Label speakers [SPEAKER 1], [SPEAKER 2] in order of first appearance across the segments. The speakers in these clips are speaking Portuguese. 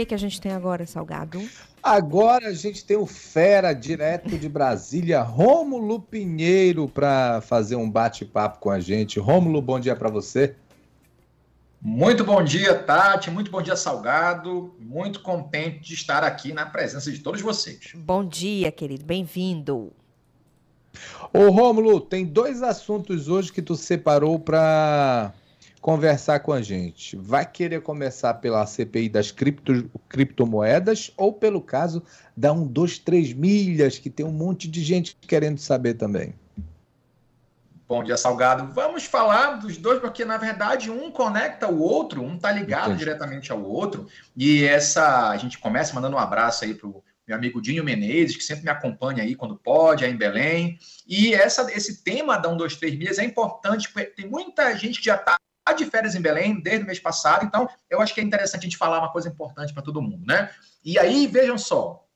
[SPEAKER 1] que, que a gente tem agora, Salgado?
[SPEAKER 2] Agora a gente tem o Fera, direto de Brasília, Rômulo Pinheiro, para fazer um bate-papo com a gente. Rômulo, bom dia para você.
[SPEAKER 3] Muito bom dia, Tati. Muito bom dia, Salgado. Muito contente de estar aqui na presença de todos vocês.
[SPEAKER 1] Bom dia, querido. Bem-vindo.
[SPEAKER 2] Ô, Rômulo, tem dois assuntos hoje que tu separou para conversar com a gente. Vai querer começar pela CPI das cripto, criptomoedas ou pelo caso da 1, 2, 3 milhas, que tem um monte de gente querendo saber também?
[SPEAKER 3] Bom dia, Salgado. Vamos falar dos dois, porque na verdade um conecta o outro, um está ligado Entendi. diretamente ao outro. E essa, a gente começa mandando um abraço aí para o meu amigo Dinho Menezes, que sempre me acompanha aí quando pode, aí em Belém. E essa, esse tema da 1, 2, 3 milhas é importante, porque tem muita gente que já está de férias em Belém desde o mês passado, então eu acho que é interessante a gente falar uma coisa importante para todo mundo, né? E aí, vejam só,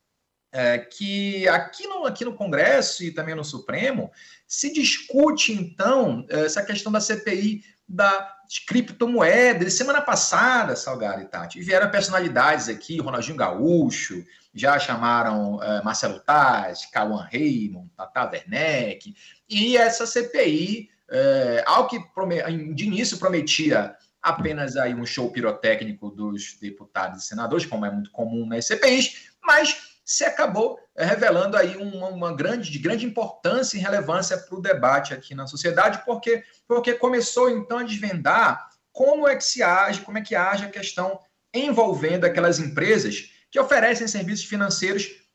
[SPEAKER 3] é, que aqui no, aqui no Congresso e também no Supremo se discute, então, essa questão da CPI das criptomoedas. Semana passada, Salgado e Tati, vieram personalidades aqui, Ronaldinho Gaúcho, já chamaram é, Marcelo Taz, Cauã Raymond, Tata Werneck, e essa CPI é, ao que de início prometia apenas aí um show pirotécnico dos deputados e senadores, como é muito comum nas CPIs, mas se acabou revelando aí uma, uma grande, de grande importância e relevância para o debate aqui na sociedade, porque, porque começou então a desvendar como é que se age, como é que age a questão envolvendo aquelas empresas que oferecem serviços financeiros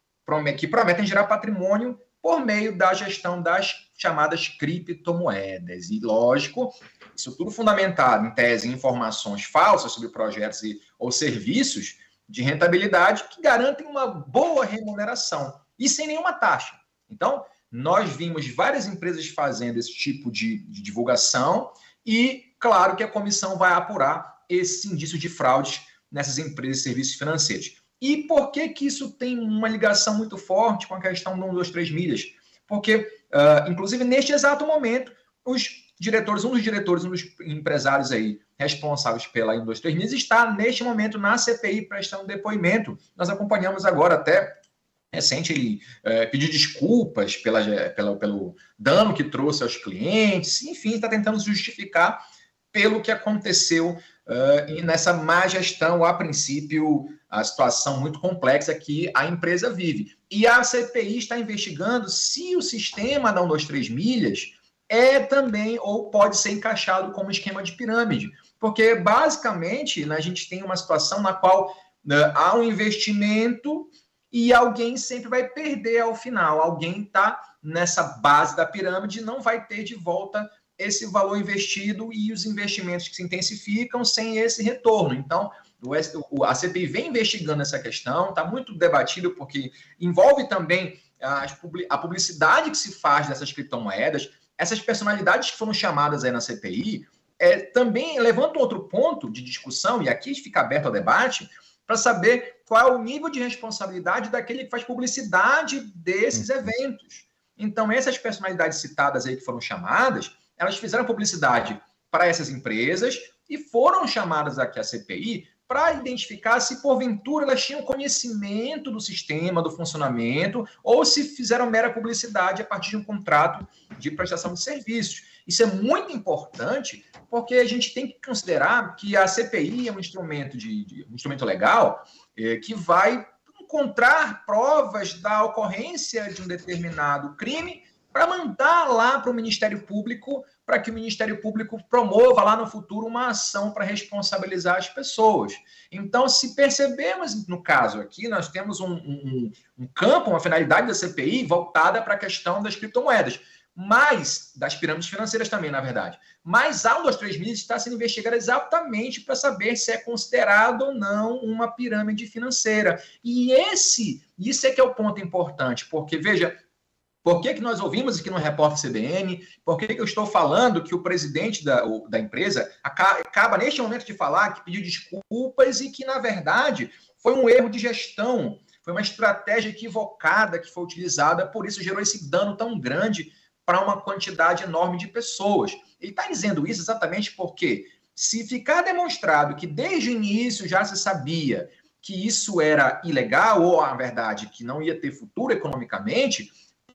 [SPEAKER 3] que prometem gerar patrimônio por meio da gestão das chamadas criptomoedas. E, lógico, isso tudo fundamentado em tese em informações falsas sobre projetos e, ou serviços de rentabilidade que garantem uma boa remuneração e sem nenhuma taxa. Então, nós vimos várias empresas fazendo esse tipo de, de divulgação e, claro, que a comissão vai apurar esse indício de fraudes nessas empresas e serviços financeiros. E por que que isso tem uma ligação muito forte com a questão do 1, 2, 3 milhas? Porque, uh, inclusive, neste exato momento, os diretores, um dos diretores, um dos empresários aí responsáveis pela 1, 2, 3 milhas está, neste momento, na CPI prestando depoimento. Nós acompanhamos agora até recente ele é, desculpas pela, pela, pelo dano que trouxe aos clientes, enfim, está tentando justificar pelo que aconteceu uh, e nessa má gestão, a princípio, a situação muito complexa que a empresa vive. E a CPI está investigando se o sistema da 123 milhas é também ou pode ser encaixado como esquema de pirâmide. Porque, basicamente, né, a gente tem uma situação na qual né, há um investimento e alguém sempre vai perder ao final. Alguém está nessa base da pirâmide não vai ter de volta esse valor investido e os investimentos que se intensificam sem esse retorno. Então, a CPI vem investigando essa questão, está muito debatido porque envolve também a publicidade que se faz dessas criptomoedas, essas personalidades que foram chamadas aí na CPI, é, também levantam outro ponto de discussão, e aqui fica aberto ao debate, para saber qual é o nível de responsabilidade daquele que faz publicidade desses uhum. eventos. Então, essas personalidades citadas aí que foram chamadas, elas fizeram publicidade para essas empresas e foram chamadas aqui à CPI para identificar se porventura elas tinham conhecimento do sistema, do funcionamento, ou se fizeram mera publicidade a partir de um contrato de prestação de serviços. Isso é muito importante, porque a gente tem que considerar que a CPI é um instrumento de, de um instrumento legal é, que vai encontrar provas da ocorrência de um determinado crime para mandar lá para o Ministério Público, para que o Ministério Público promova lá no futuro uma ação para responsabilizar as pessoas. Então, se percebemos, no caso aqui, nós temos um, um, um campo, uma finalidade da CPI voltada para a questão das criptomoedas, mas das pirâmides financeiras também, na verdade. Mas a 1, 2, 3 milhas está sendo investigada exatamente para saber se é considerado ou não uma pirâmide financeira. E esse, isso é que é o ponto importante, porque, veja, por que, que nós ouvimos aqui no Repórter CBN? Por que, que eu estou falando que o presidente da, o, da empresa acaba, neste momento, de falar que pediu desculpas e que, na verdade, foi um erro de gestão, foi uma estratégia equivocada que foi utilizada, por isso gerou esse dano tão grande para uma quantidade enorme de pessoas. Ele está dizendo isso exatamente porque, se ficar demonstrado que desde o início já se sabia que isso era ilegal, ou a verdade, que não ia ter futuro economicamente,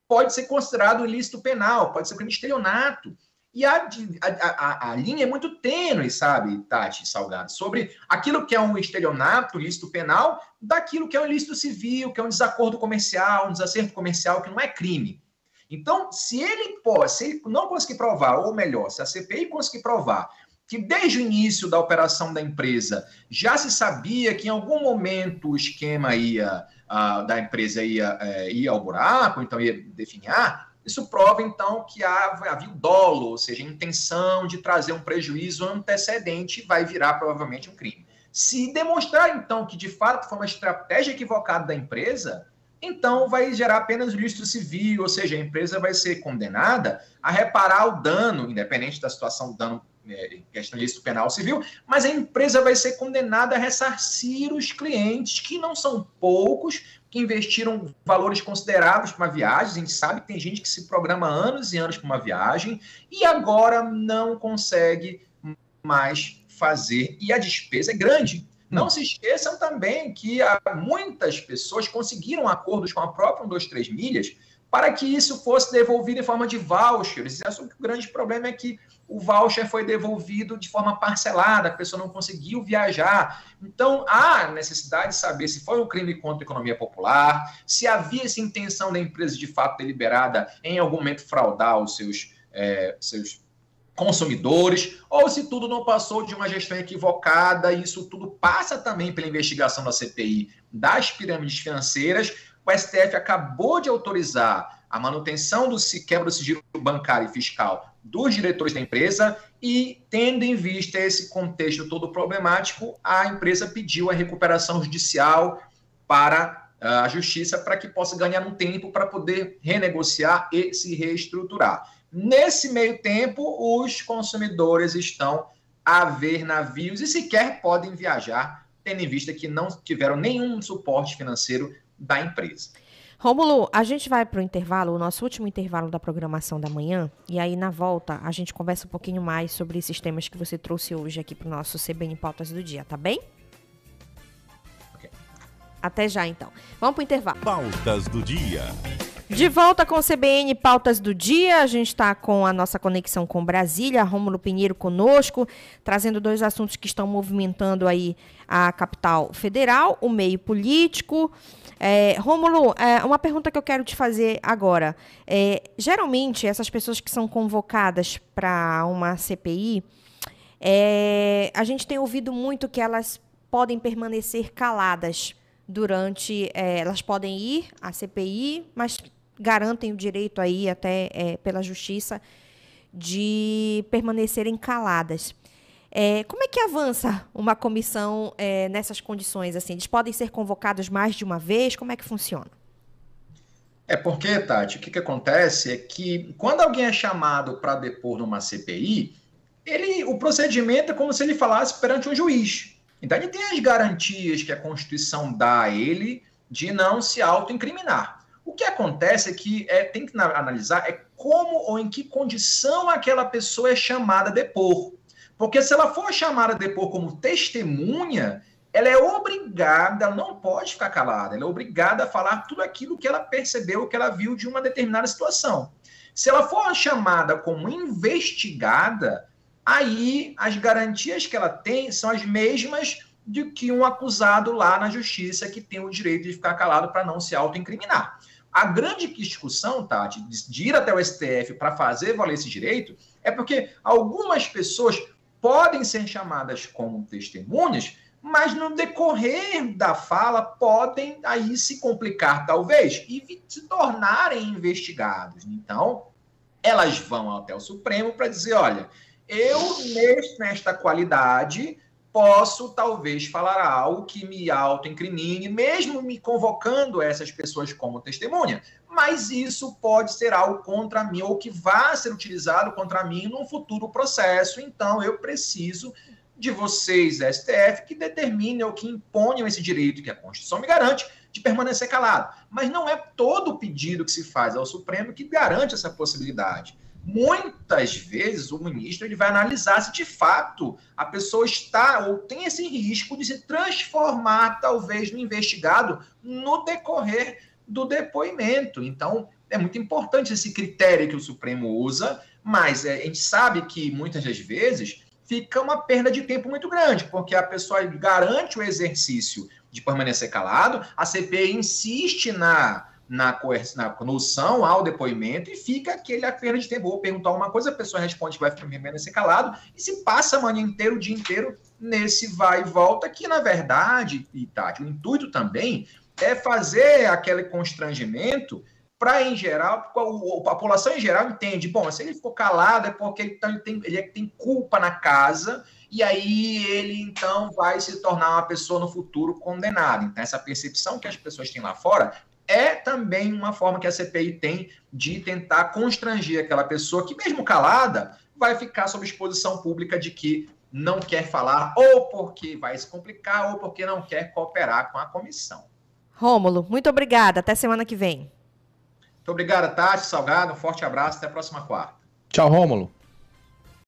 [SPEAKER 3] pode ser considerado ilícito penal, pode ser crime de estelionato. E a, a, a, a, linha é muito tênue, sabe, Tati Salgado, sobre aquilo que é um estelionato, ilícito penal, daquilo que é um ilícito civil, que é um desacordo comercial, um desacerto comercial, que não é crime. Então, se ele pode, se ele não conseguir provar, ou melhor, se a CPI conseguir provar que desde o início da operação da empresa já se sabia que em algum momento o esquema ia da empresa ia, é, ia ao buraco, então ia definhar, isso prova então que havia o dolo, ou seja, a intenção de trazer um prejuízo antecedente vai virar provavelmente um crime. Se demonstrar então que de fato foi uma estratégia equivocada da empresa, então vai gerar apenas listro civil, ou seja, a empresa vai ser condenada a reparar o dano, independente da situação do dano é, questão de penal civil, mas a empresa vai ser condenada a ressarcir os clientes, que não são poucos, que investiram valores consideráveis para uma viagem. A gente sabe que tem gente que se programa anos e anos para uma viagem e agora não consegue mais fazer. E a despesa é grande. Não se esqueçam também que muitas pessoas conseguiram acordos com a própria 123 Milhas para que isso fosse devolvido em forma de vouchers. E o grande problema é que o voucher foi devolvido de forma parcelada, a pessoa não conseguiu viajar. Então, há necessidade de saber se foi um crime contra a economia popular, se havia essa intenção da empresa de fato deliberada em algum momento fraudar os seus, é, seus consumidores, ou se tudo não passou de uma gestão equivocada, e isso tudo passa também pela investigação da CPI das pirâmides financeiras. O STF acabou de autorizar a manutenção do quebra do sigilo bancário e fiscal dos diretores da empresa e, tendo em vista esse contexto todo problemático, a empresa pediu a recuperação judicial para ah, a justiça para que possa ganhar um tempo para poder renegociar e se reestruturar. Nesse meio tempo, os consumidores estão a ver navios e sequer podem viajar, tendo em vista que não tiveram nenhum suporte financeiro da empresa.
[SPEAKER 1] Rômulo, a gente vai para o intervalo, o nosso último intervalo da programação da manhã, e aí na volta a gente conversa um pouquinho mais sobre esses temas que você trouxe hoje aqui para o nosso CBN Pautas do Dia, tá bem? Okay. Até já então. Vamos para o intervalo.
[SPEAKER 4] Pautas do Dia.
[SPEAKER 1] De volta com o CBN Pautas do Dia, a gente está com a nossa conexão com Brasília, Rômulo Pinheiro conosco, trazendo dois assuntos que estão movimentando aí a capital federal, o meio político. É, Rômulo, é, uma pergunta que eu quero te fazer agora. É, geralmente, essas pessoas que são convocadas para uma CPI, é, a gente tem ouvido muito que elas podem permanecer caladas durante. É, elas podem ir à CPI, mas garantem o direito aí, até é, pela justiça, de permanecerem caladas. É, como é que avança uma comissão é, nessas condições? Assim, eles podem ser convocados mais de uma vez? Como é que funciona?
[SPEAKER 3] É porque, Tati, o que, que acontece é que quando alguém é chamado para depor numa CPI, ele, o procedimento é como se ele falasse perante um juiz. Então ele tem as garantias que a Constituição dá a ele de não se autoincriminar. O que acontece é que é, tem que analisar é como ou em que condição aquela pessoa é chamada a depor. Porque se ela for chamada a depor como testemunha, ela é obrigada, ela não pode ficar calada, ela é obrigada a falar tudo aquilo que ela percebeu, que ela viu de uma determinada situação. Se ela for chamada como investigada, aí as garantias que ela tem são as mesmas de que um acusado lá na justiça que tem o direito de ficar calado para não se autoincriminar. A grande discussão, Tati, de ir até o STF para fazer valer esse direito, é porque algumas pessoas podem ser chamadas como testemunhas, mas no decorrer da fala podem aí se complicar talvez e se tornarem investigados. Então, elas vão até o Supremo para dizer, olha, eu nesta qualidade posso talvez falar algo que me auto-incrimine, mesmo me convocando essas pessoas como testemunha. Mas isso pode ser algo contra mim, ou que vá ser utilizado contra mim num futuro processo. Então, eu preciso de vocês, STF, que determinem ou que imponham esse direito que a Constituição me garante de permanecer calado. Mas não é todo o pedido que se faz ao Supremo que garante essa possibilidade. Muitas vezes o ministro ele vai analisar se de fato a pessoa está ou tem esse risco de se transformar, talvez, no investigado no decorrer do depoimento. Então, é muito importante esse critério que o Supremo usa, mas é, a gente sabe que muitas das vezes fica uma perda de tempo muito grande, porque a pessoa garante o exercício de permanecer calado, a CPI insiste na, na, na noção ao depoimento e fica aquele a perda de tempo. Vou perguntar uma coisa, a pessoa responde que vai permanecer calado e se passa a manhã inteira, o dia inteiro, nesse vai e volta, que na verdade, e Tati, o intuito também é fazer aquele constrangimento para, em geral, a população em geral entende, bom, se ele ficou calado é porque ele, tá, tem, ele tem culpa na casa e aí ele, então, vai se tornar uma pessoa no futuro condenada. Então, essa percepção que as pessoas têm lá fora é também uma forma que a CPI tem de tentar constranger aquela pessoa que, mesmo calada, vai ficar sob exposição pública de que não quer falar, ou porque vai se complicar, ou porque não quer cooperar com a comissão.
[SPEAKER 1] Rômulo, muito obrigada. Até semana que vem.
[SPEAKER 3] Muito obrigado, Tati, Salgado. Um forte abraço. Até a próxima quarta.
[SPEAKER 2] Tchau, Rômulo.